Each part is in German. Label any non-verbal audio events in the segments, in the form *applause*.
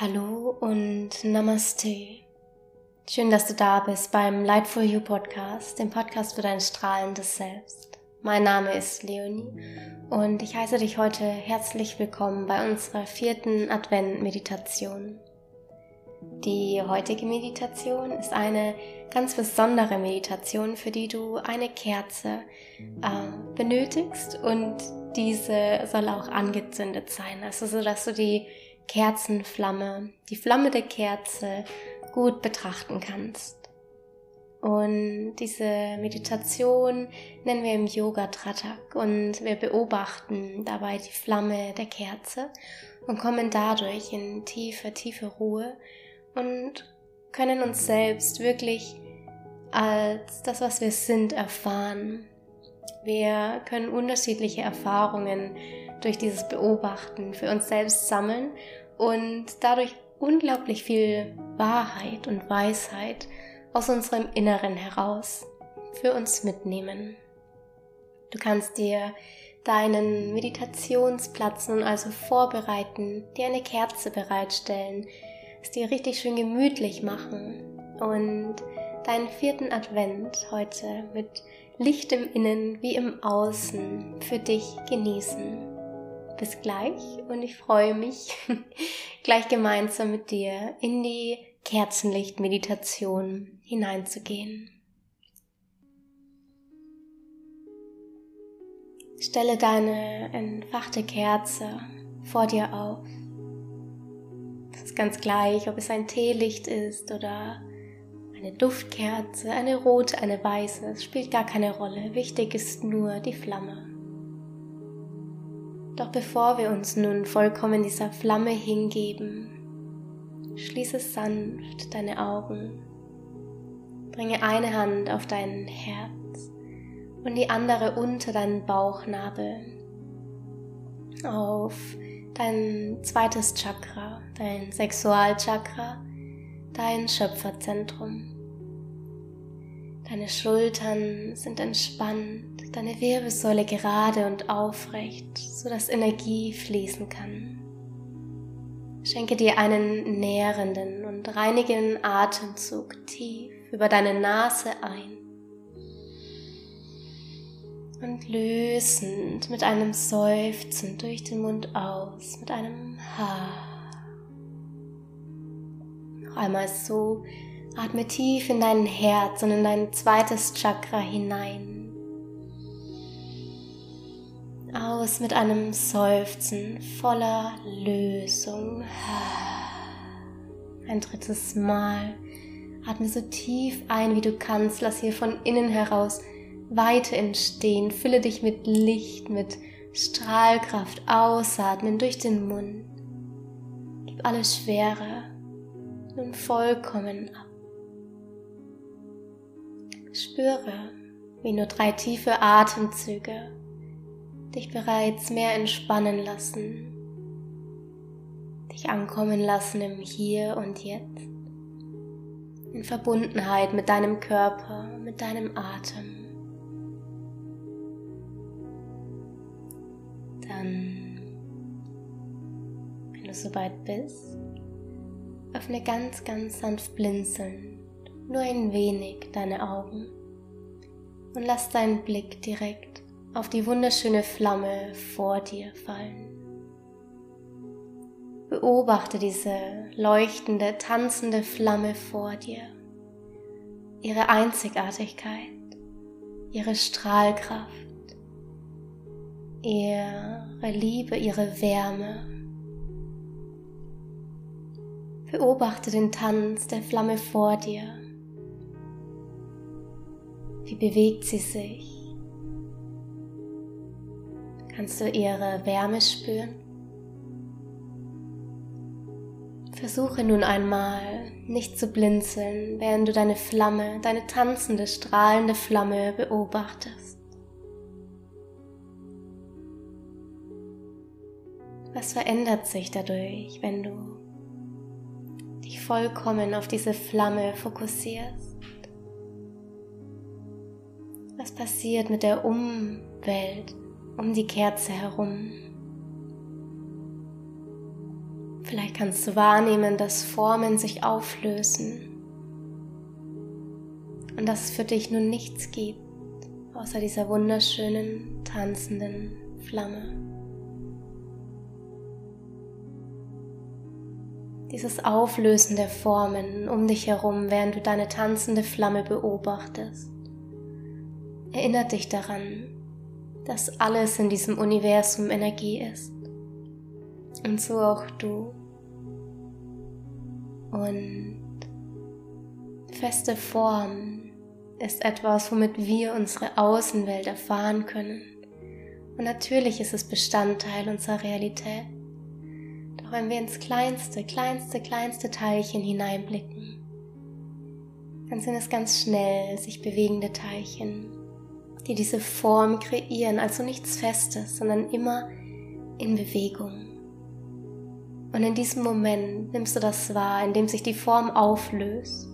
Hallo und Namaste. Schön, dass du da bist beim Light for You Podcast, dem Podcast für dein strahlendes Selbst. Mein Name ist Leonie und ich heiße dich heute herzlich willkommen bei unserer vierten Advent-Meditation. Die heutige Meditation ist eine ganz besondere Meditation, für die du eine Kerze äh, benötigst und diese soll auch angezündet sein, also so dass du die Kerzenflamme, die Flamme der Kerze gut betrachten kannst. Und diese Meditation nennen wir im Yoga Tratak und wir beobachten dabei die Flamme der Kerze und kommen dadurch in tiefe, tiefe Ruhe und können uns selbst wirklich als das, was wir sind, erfahren. Wir können unterschiedliche Erfahrungen durch dieses Beobachten für uns selbst sammeln und dadurch unglaublich viel Wahrheit und Weisheit aus unserem Inneren heraus für uns mitnehmen. Du kannst dir deinen Meditationsplatz nun also vorbereiten, dir eine Kerze bereitstellen, es dir richtig schön gemütlich machen und deinen vierten Advent heute mit Licht im Innen wie im Außen für dich genießen bis gleich und ich freue mich, *laughs* gleich gemeinsam mit dir in die Kerzenlicht-Meditation hineinzugehen. Stelle deine entfachte Kerze vor dir auf. Es ist ganz gleich, ob es ein Teelicht ist oder eine Duftkerze, eine rote, eine weiße. Es spielt gar keine Rolle. Wichtig ist nur die Flamme. Doch bevor wir uns nun vollkommen dieser Flamme hingeben, schließe sanft deine Augen, bringe eine Hand auf dein Herz und die andere unter deinen Bauchnabel auf dein zweites Chakra, dein Sexualchakra, dein Schöpferzentrum. Deine Schultern sind entspannt, deine Wirbelsäule gerade und aufrecht, sodass Energie fließen kann. Schenke dir einen nährenden und reinigenden Atemzug tief über deine Nase ein und lösend mit einem Seufzen durch den Mund aus, mit einem Ha. Noch einmal so Atme tief in dein Herz und in dein zweites Chakra hinein. Aus mit einem Seufzen voller Lösung. Ein drittes Mal. Atme so tief ein, wie du kannst. Lass hier von innen heraus Weite entstehen. Fülle dich mit Licht, mit Strahlkraft. Ausatmen durch den Mund. Gib alle Schwere nun vollkommen ab. Spüre, wie nur drei tiefe Atemzüge dich bereits mehr entspannen lassen, dich ankommen lassen im Hier und Jetzt, in Verbundenheit mit deinem Körper, mit deinem Atem. Dann, wenn du soweit bist, öffne ganz, ganz sanft blinzeln nur ein wenig deine Augen und lass deinen Blick direkt auf die wunderschöne Flamme vor dir fallen. Beobachte diese leuchtende, tanzende Flamme vor dir, ihre Einzigartigkeit, ihre Strahlkraft, ihre Liebe, ihre Wärme. Beobachte den Tanz der Flamme vor dir wie bewegt sie sich? Kannst du ihre Wärme spüren? Versuche nun einmal nicht zu blinzeln, während du deine Flamme, deine tanzende, strahlende Flamme beobachtest. Was verändert sich dadurch, wenn du dich vollkommen auf diese Flamme fokussierst? Was passiert mit der Umwelt um die Kerze herum? Vielleicht kannst du wahrnehmen, dass Formen sich auflösen und dass es für dich nun nichts gibt, außer dieser wunderschönen, tanzenden Flamme. Dieses Auflösen der Formen um dich herum, während du deine tanzende Flamme beobachtest, erinnert dich daran, dass alles in diesem Universum Energie ist. Und so auch du. Und feste Form ist etwas, womit wir unsere Außenwelt erfahren können. Und natürlich ist es Bestandteil unserer Realität. Doch wenn wir ins kleinste, kleinste, kleinste Teilchen hineinblicken, dann sind es ganz schnell sich bewegende Teilchen, die diese Form kreieren, also nichts Festes, sondern immer in Bewegung. Und in diesem Moment nimmst du das wahr, in dem sich die Form auflöst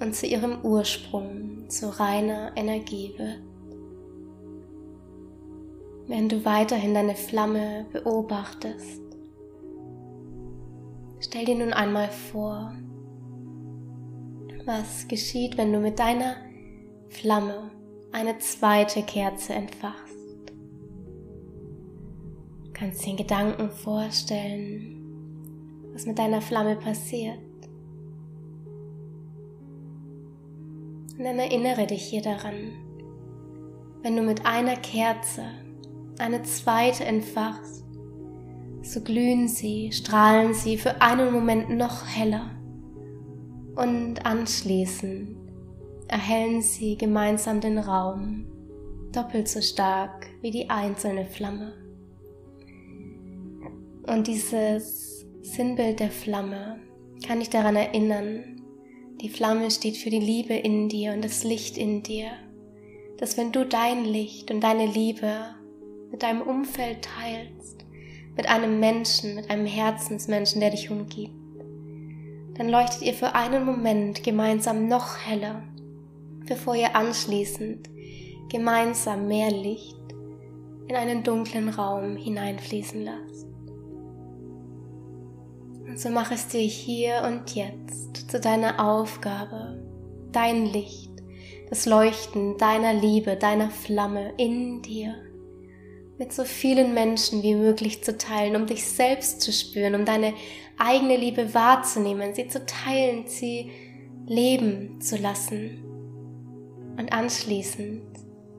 und zu ihrem Ursprung, zu reiner Energie wird. Wenn du weiterhin deine Flamme beobachtest, stell dir nun einmal vor, was geschieht, wenn du mit deiner Flamme eine zweite Kerze entfachst. Du kannst den Gedanken vorstellen, was mit deiner Flamme passiert. Und dann erinnere dich hier daran, wenn du mit einer Kerze eine zweite entfachst, so glühen sie, strahlen sie für einen Moment noch heller und anschließend erhellen sie gemeinsam den Raum doppelt so stark wie die einzelne Flamme. Und dieses Sinnbild der Flamme kann dich daran erinnern, die Flamme steht für die Liebe in dir und das Licht in dir, dass wenn du dein Licht und deine Liebe mit deinem Umfeld teilst, mit einem Menschen, mit einem Herzensmenschen, der dich umgibt, dann leuchtet ihr für einen Moment gemeinsam noch heller, bevor ihr anschließend gemeinsam mehr Licht in einen dunklen Raum hineinfließen lasst. Und so mach es dir hier und jetzt zu deiner Aufgabe, dein Licht, das Leuchten deiner Liebe, deiner Flamme in dir mit so vielen Menschen wie möglich zu teilen, um dich selbst zu spüren, um deine eigene Liebe wahrzunehmen, sie zu teilen, sie leben zu lassen. Und anschließend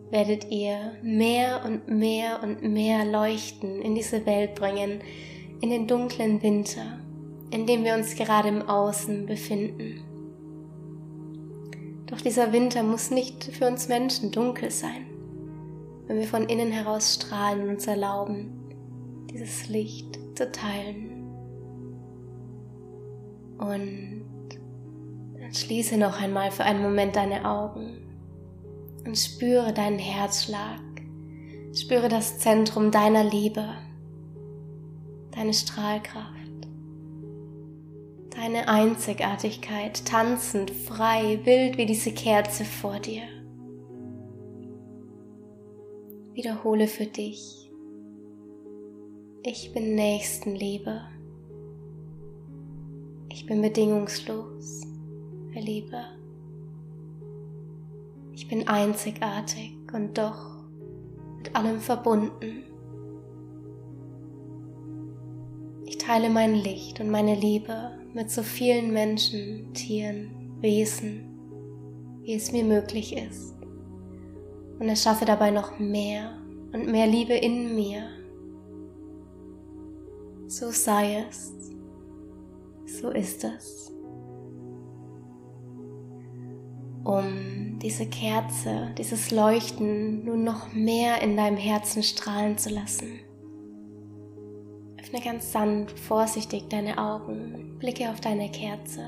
werdet ihr mehr und mehr und mehr Leuchten in diese Welt bringen, in den dunklen Winter, in dem wir uns gerade im Außen befinden. Doch dieser Winter muss nicht für uns Menschen dunkel sein, wenn wir von innen heraus strahlen und uns erlauben, dieses Licht zu teilen. Und dann schließe noch einmal für einen Moment deine Augen und spüre deinen Herzschlag. Spüre das Zentrum deiner Liebe, deine Strahlkraft, deine Einzigartigkeit, tanzend, frei, wild wie diese Kerze vor dir. Wiederhole für dich. Ich bin Nächstenliebe. Ich bin bedingungslos für Liebe. Ich bin einzigartig und doch mit allem verbunden. Ich teile mein Licht und meine Liebe mit so vielen Menschen, Tieren, Wesen, wie es mir möglich ist. Und erschaffe dabei noch mehr und mehr Liebe in mir. So sei es. So ist es. Um diese Kerze, dieses Leuchten nun noch mehr in deinem Herzen strahlen zu lassen. Öffne ganz sanft, vorsichtig deine Augen, blicke auf deine Kerze.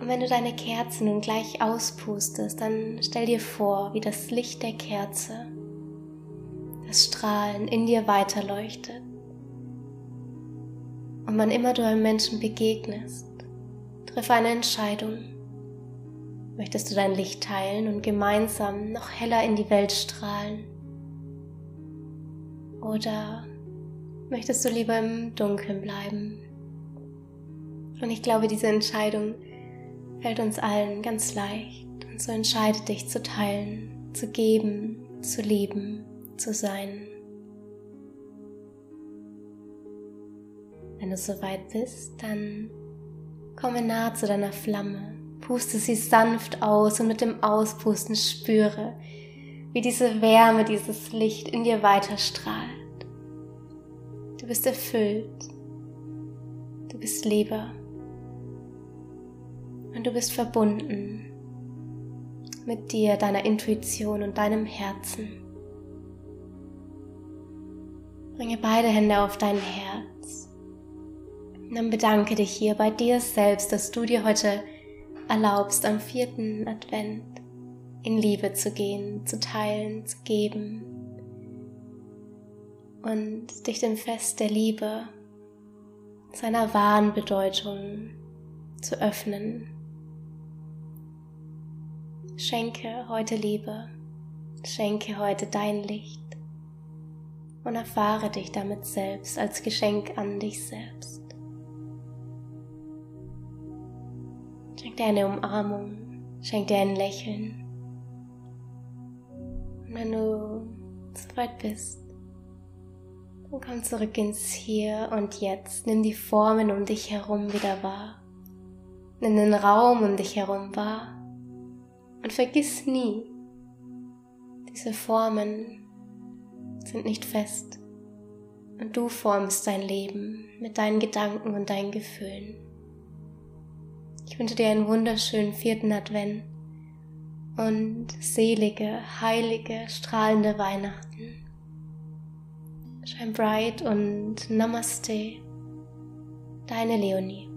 Und wenn du deine Kerze nun gleich auspustest, dann stell dir vor, wie das Licht der Kerze, das Strahlen in dir weiterleuchtet. Und wann immer du einem Menschen begegnest, triff eine Entscheidung Möchtest du dein Licht teilen und gemeinsam noch heller in die Welt strahlen? Oder möchtest du lieber im Dunkeln bleiben, Und ich glaube, diese Entscheidung fällt uns allen ganz leicht. Und so entscheide dich zu teilen, zu geben, zu lieben, zu sein. Wenn du soweit bist, dann komme nah zu deiner Flamme, puste sie sanft aus und mit dem Auspusten spüre, wie diese Wärme, dieses Licht in dir weiter strahlt. Du bist erfüllt, du bist Liebe und du bist verbunden mit dir, deiner Intuition und deinem Herzen. Bringe beide Hände auf dein Herz. Und dann bedanke dich hier bei dir selbst, dass du dir heute erlaubst, am vierten Advent in Liebe zu gehen, zu teilen, zu geben und dich dem Fest der Liebe, seiner wahren Bedeutung zu öffnen. Schenke heute Liebe, schenke heute dein Licht und erfahre dich damit selbst als Geschenk an dich selbst. Dir eine Umarmung, schenk dir ein Lächeln. Und wenn du soweit bist, dann komm zurück ins Hier und Jetzt. Nimm die Formen um dich herum wieder wahr. Nimm den Raum um dich herum wahr. Und vergiss nie, diese Formen sind nicht fest. Und du formst dein Leben mit deinen Gedanken und deinen Gefühlen. Ich wünsche dir einen wunderschönen vierten Advent und selige, heilige, strahlende Weihnachten. Shine bright und Namaste, deine Leonie.